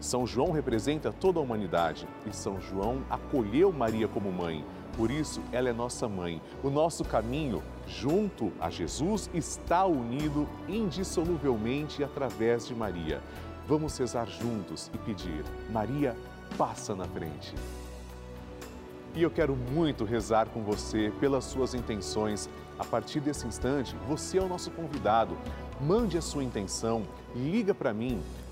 São João representa toda a humanidade e São João acolheu Maria como mãe. Por isso, ela é nossa mãe. O nosso caminho junto a Jesus está unido indissoluvelmente através de Maria. Vamos rezar juntos e pedir: Maria, passa na frente. E eu quero muito rezar com você pelas suas intenções. A partir desse instante, você é o nosso convidado. Mande a sua intenção, liga para mim.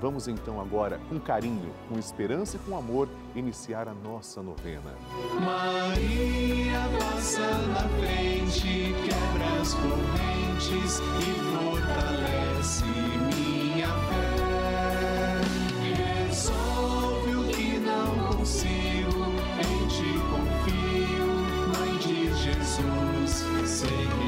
Vamos então agora, com carinho, com esperança e com amor, iniciar a nossa novena. Maria passa na frente, quebra as correntes e fortalece minha fé. Resolve o que não consigo, em ti confio, Mãe de Jesus, és.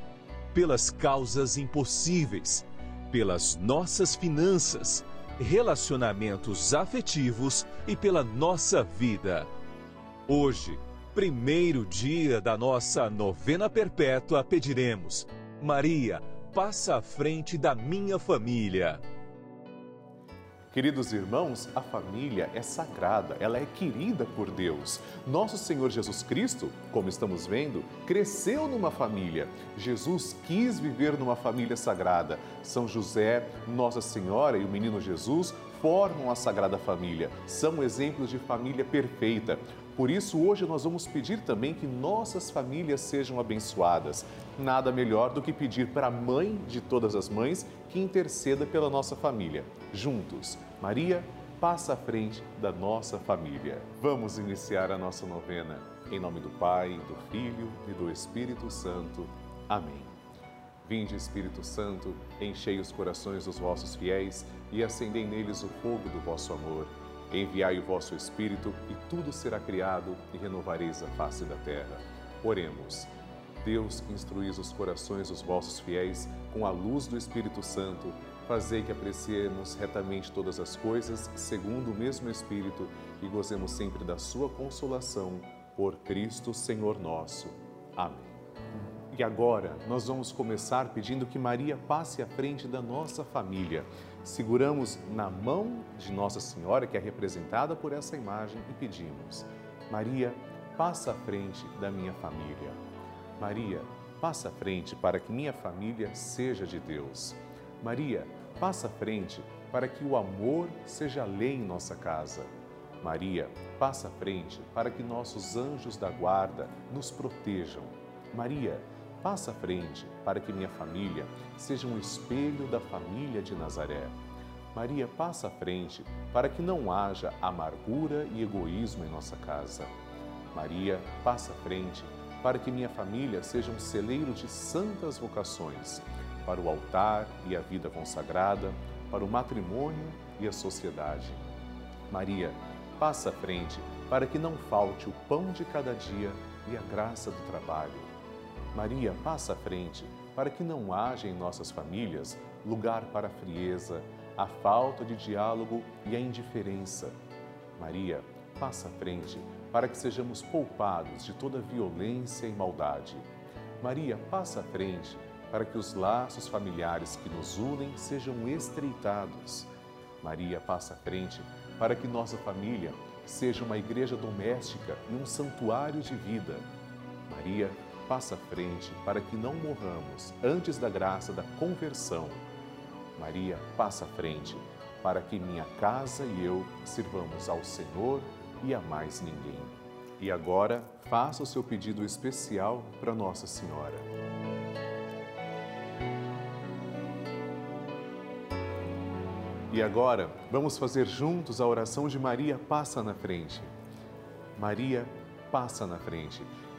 pelas causas impossíveis, pelas nossas finanças, relacionamentos afetivos e pela nossa vida. Hoje, primeiro dia da nossa novena perpétua, pediremos: Maria, passa à frente da minha família. Queridos irmãos, a família é sagrada, ela é querida por Deus. Nosso Senhor Jesus Cristo, como estamos vendo, cresceu numa família. Jesus quis viver numa família sagrada. São José, Nossa Senhora e o menino Jesus formam a Sagrada Família. São exemplos de família perfeita. Por isso, hoje nós vamos pedir também que nossas famílias sejam abençoadas. Nada melhor do que pedir para a mãe de todas as mães que interceda pela nossa família. Juntos, Maria passa à frente da nossa família. Vamos iniciar a nossa novena. Em nome do Pai, do Filho e do Espírito Santo. Amém. Vinde, Espírito Santo, enchei os corações dos vossos fiéis e acendei neles o fogo do vosso amor. Enviai o vosso Espírito e tudo será criado e renovareis a face da terra. Oremos. Deus, instruís os corações dos vossos fiéis com a luz do Espírito Santo, fazei que apreciemos retamente todas as coisas, segundo o mesmo Espírito, e gozemos sempre da sua consolação. Por Cristo, Senhor nosso. Amém. E agora nós vamos começar pedindo que Maria passe à frente da nossa família. Seguramos na mão de Nossa Senhora, que é representada por essa imagem, e pedimos: Maria, passa à frente da minha família. Maria, passa à frente para que minha família seja de Deus. Maria, passa à frente para que o amor seja lei em nossa casa. Maria, passa à frente para que nossos anjos da guarda nos protejam. Maria, passa à frente para que minha família seja um espelho da família de Nazaré. Maria, passa à frente para que não haja amargura e egoísmo em nossa casa. Maria, passa à frente para que minha família seja um celeiro de santas vocações. para o altar e a vida consagrada, para o matrimônio e a sociedade. Maria, passa à frente para que não falte o pão de cada dia e a graça do trabalho. Maria, passa à frente para que não haja em nossas famílias lugar para a frieza, a falta de diálogo e a indiferença. Maria, passa à frente para que sejamos poupados de toda violência e maldade. Maria, passa à frente para que os laços familiares que nos unem sejam estreitados. Maria, passa à frente para que nossa família seja uma igreja doméstica e um santuário de vida. Maria, passa à frente para que não morramos antes da graça da conversão. Maria, passa à frente para que minha casa e eu sirvamos ao Senhor e a mais ninguém. E agora, faça o seu pedido especial para Nossa Senhora. E agora, vamos fazer juntos a oração de Maria Passa na Frente. Maria passa na frente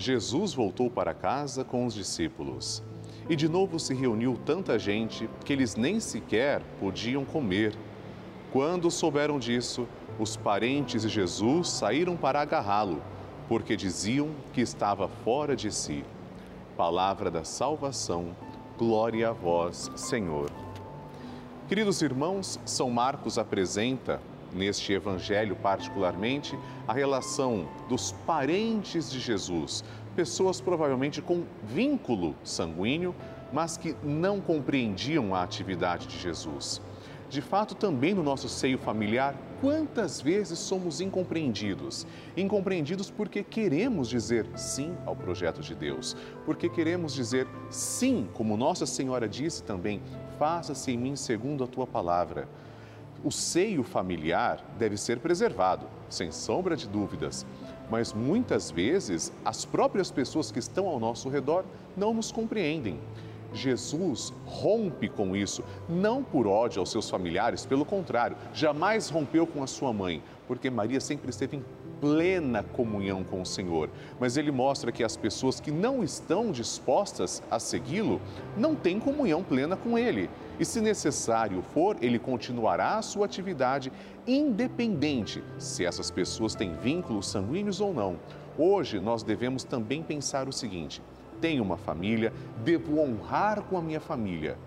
Jesus voltou para casa com os discípulos. E de novo se reuniu tanta gente que eles nem sequer podiam comer. Quando souberam disso, os parentes de Jesus saíram para agarrá-lo, porque diziam que estava fora de si palavra da salvação. Glória a vós, Senhor. Queridos irmãos, São Marcos apresenta, neste evangelho particularmente, a relação dos parentes de Jesus, pessoas provavelmente com vínculo sanguíneo, mas que não compreendiam a atividade de Jesus. De fato, também no nosso seio familiar, quantas vezes somos incompreendidos? Incompreendidos porque queremos dizer sim ao projeto de Deus, porque queremos dizer sim, como Nossa Senhora disse também, faça-se em mim segundo a tua palavra. O seio familiar deve ser preservado, sem sombra de dúvidas, mas muitas vezes as próprias pessoas que estão ao nosso redor não nos compreendem. Jesus rompe com isso, não por ódio aos seus familiares, pelo contrário, jamais rompeu com a sua mãe, porque Maria sempre esteve em plena comunhão com o Senhor. Mas ele mostra que as pessoas que não estão dispostas a segui-lo não têm comunhão plena com ele. E se necessário for, ele continuará a sua atividade, independente se essas pessoas têm vínculos sanguíneos ou não. Hoje nós devemos também pensar o seguinte: tenho uma família, devo honrar com a minha família,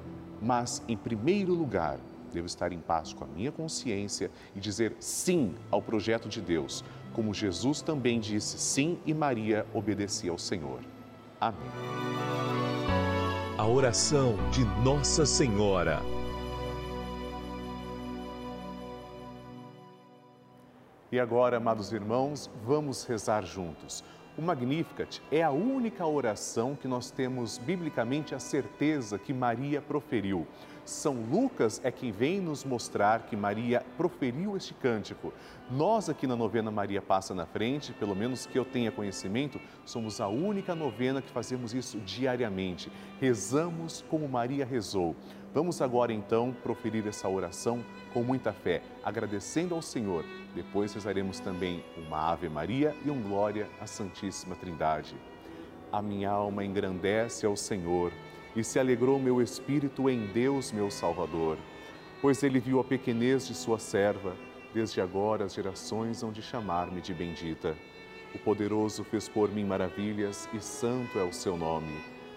mas, em primeiro lugar, devo estar em paz com a minha consciência e dizer sim ao projeto de Deus, como Jesus também disse sim e Maria obedecia ao Senhor. Amém. A oração de Nossa Senhora. E agora, amados irmãos, vamos rezar juntos. O Magnificat é a única oração que nós temos biblicamente a certeza que Maria proferiu. São Lucas é quem vem nos mostrar que Maria proferiu este cântico. Nós aqui na novena Maria Passa na Frente, pelo menos que eu tenha conhecimento, somos a única novena que fazemos isso diariamente. Rezamos como Maria rezou. Vamos agora então proferir essa oração com muita fé, agradecendo ao Senhor. Depois rezaremos também uma Ave Maria e um Glória à Santíssima Trindade. A minha alma engrandece ao Senhor e se alegrou meu espírito em Deus, meu Salvador, pois ele viu a pequenez de sua serva. Desde agora as gerações hão de chamar-me de bendita. O poderoso fez por mim maravilhas e santo é o seu nome.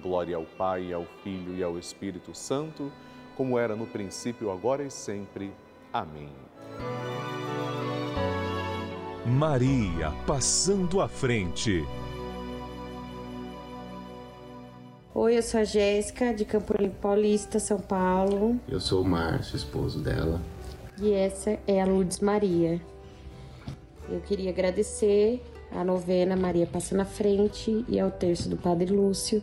Glória ao Pai, ao Filho e ao Espírito Santo, como era no princípio, agora e sempre. Amém. Maria passando à frente. Oi, eu sou a Jéssica, de Campo Limpo Paulista, São Paulo. Eu sou o Márcio, esposo dela. E essa é a Lourdes Maria. Eu queria agradecer à novena Maria Passa na Frente e ao terço do Padre Lúcio,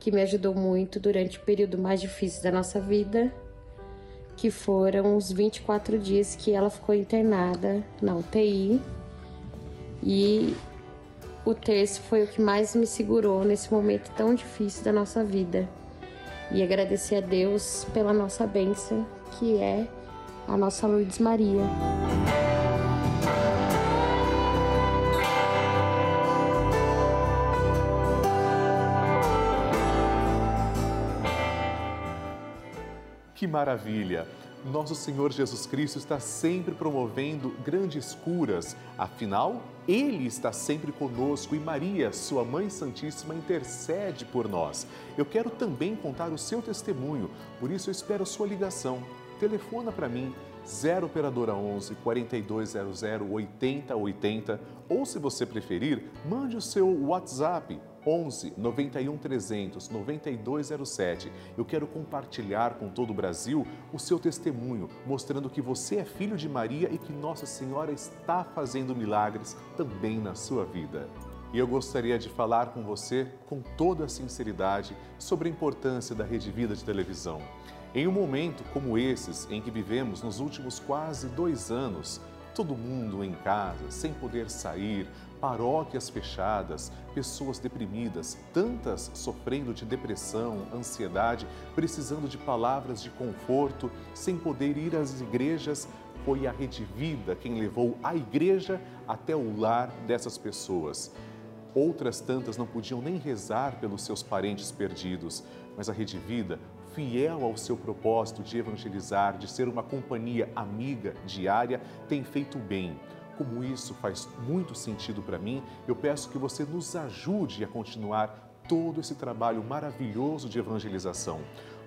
que me ajudou muito durante o período mais difícil da nossa vida, que foram os 24 dias que ela ficou internada na UTI. E o terço foi o que mais me segurou nesse momento tão difícil da nossa vida. E agradecer a Deus pela nossa bênção, que é a nossa Lourdes Maria. Que maravilha! Nosso Senhor Jesus Cristo está sempre promovendo grandes curas, afinal, Ele está sempre conosco e Maria, Sua Mãe Santíssima, intercede por nós. Eu quero também contar o seu testemunho, por isso eu espero sua ligação. Telefona para mim, 0 Operadora 11 4200 8080 ou, se você preferir, mande o seu WhatsApp 11 91 300 9207. Eu quero compartilhar com todo o Brasil o seu testemunho, mostrando que você é filho de Maria e que Nossa Senhora está fazendo milagres também na sua vida. E eu gostaria de falar com você com toda a sinceridade sobre a importância da Rede Vida de televisão. Em um momento como esses em que vivemos nos últimos quase dois anos, todo mundo em casa, sem poder sair, paróquias fechadas, pessoas deprimidas, tantas sofrendo de depressão, ansiedade, precisando de palavras de conforto, sem poder ir às igrejas, foi a Rede Vida quem levou a igreja até o lar dessas pessoas. Outras tantas não podiam nem rezar pelos seus parentes perdidos, mas a Rede Vida fiel ao seu propósito de evangelizar, de ser uma companhia amiga diária, tem feito bem. Como isso faz muito sentido para mim, eu peço que você nos ajude a continuar todo esse trabalho maravilhoso de evangelização.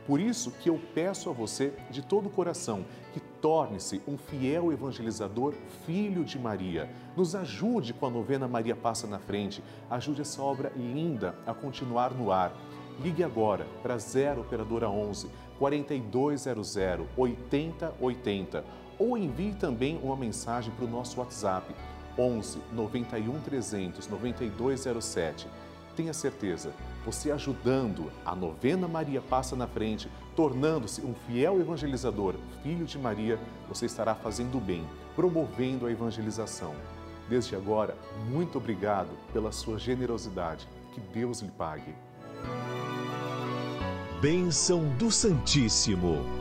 Por isso que eu peço a você de todo o coração que torne-se um fiel evangelizador, filho de Maria. Nos ajude com a novena Maria Passa na Frente. Ajude essa obra linda a continuar no ar. Ligue agora para 0 Operadora 11 4200 8080 ou envie também uma mensagem para o nosso WhatsApp 11 91 300 9207. Tenha certeza, você ajudando a novena Maria Passa na Frente, tornando-se um fiel evangelizador, filho de Maria, você estará fazendo bem, promovendo a evangelização. Desde agora, muito obrigado pela sua generosidade. Que Deus lhe pague. Bênção do Santíssimo.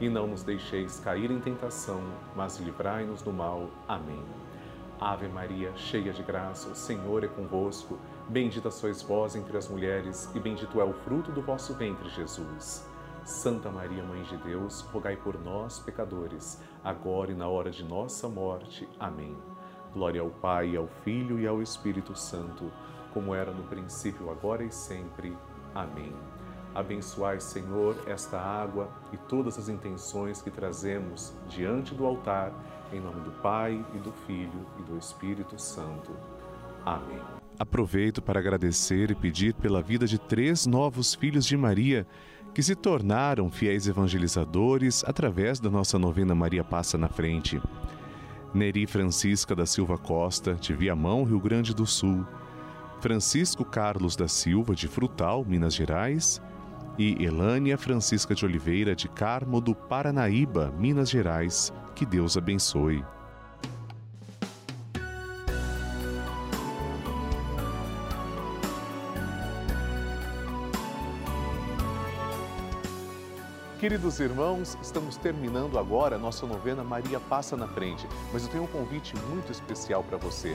E não nos deixeis cair em tentação, mas livrai-nos do mal. Amém. Ave Maria, cheia de graça, o Senhor é convosco. Bendita sois vós entre as mulheres, e bendito é o fruto do vosso ventre, Jesus. Santa Maria, Mãe de Deus, rogai por nós, pecadores, agora e na hora de nossa morte. Amém. Glória ao Pai, ao Filho e ao Espírito Santo, como era no princípio, agora e sempre. Amém. Abençoai, Senhor, esta água e todas as intenções que trazemos diante do altar, em nome do Pai e do Filho e do Espírito Santo. Amém. Aproveito para agradecer e pedir pela vida de três novos filhos de Maria que se tornaram fiéis evangelizadores através da nossa novena Maria Passa na Frente. Neri Francisca da Silva Costa, de Viamão, Rio Grande do Sul. Francisco Carlos da Silva, de Frutal, Minas Gerais. E Elânia Francisca de Oliveira, de Carmo do Paranaíba, Minas Gerais. Que Deus abençoe. Queridos irmãos, estamos terminando agora a nossa novena Maria Passa na Frente, mas eu tenho um convite muito especial para você.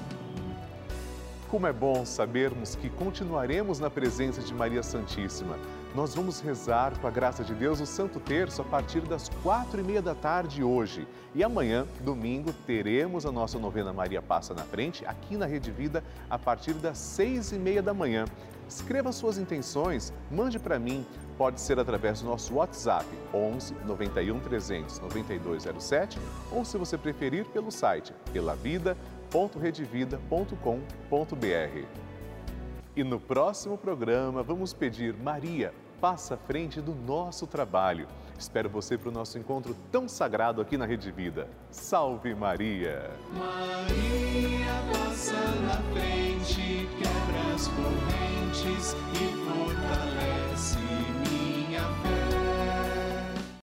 Como é bom sabermos que continuaremos na presença de Maria Santíssima. Nós vamos rezar com a graça de Deus o Santo Terço a partir das quatro e meia da tarde hoje. E amanhã, domingo, teremos a nossa novena Maria Passa na Frente aqui na Rede Vida a partir das seis e meia da manhã. Escreva suas intenções, mande para mim. Pode ser através do nosso WhatsApp 11 91 300 9207 ou, se você preferir, pelo site pelavida.redevida.com.br. E no próximo programa vamos pedir Maria, passa à frente do nosso trabalho. Espero você para o nosso encontro tão sagrado aqui na Rede Vida. Salve Maria! Maria passa na frente, quebra as correntes e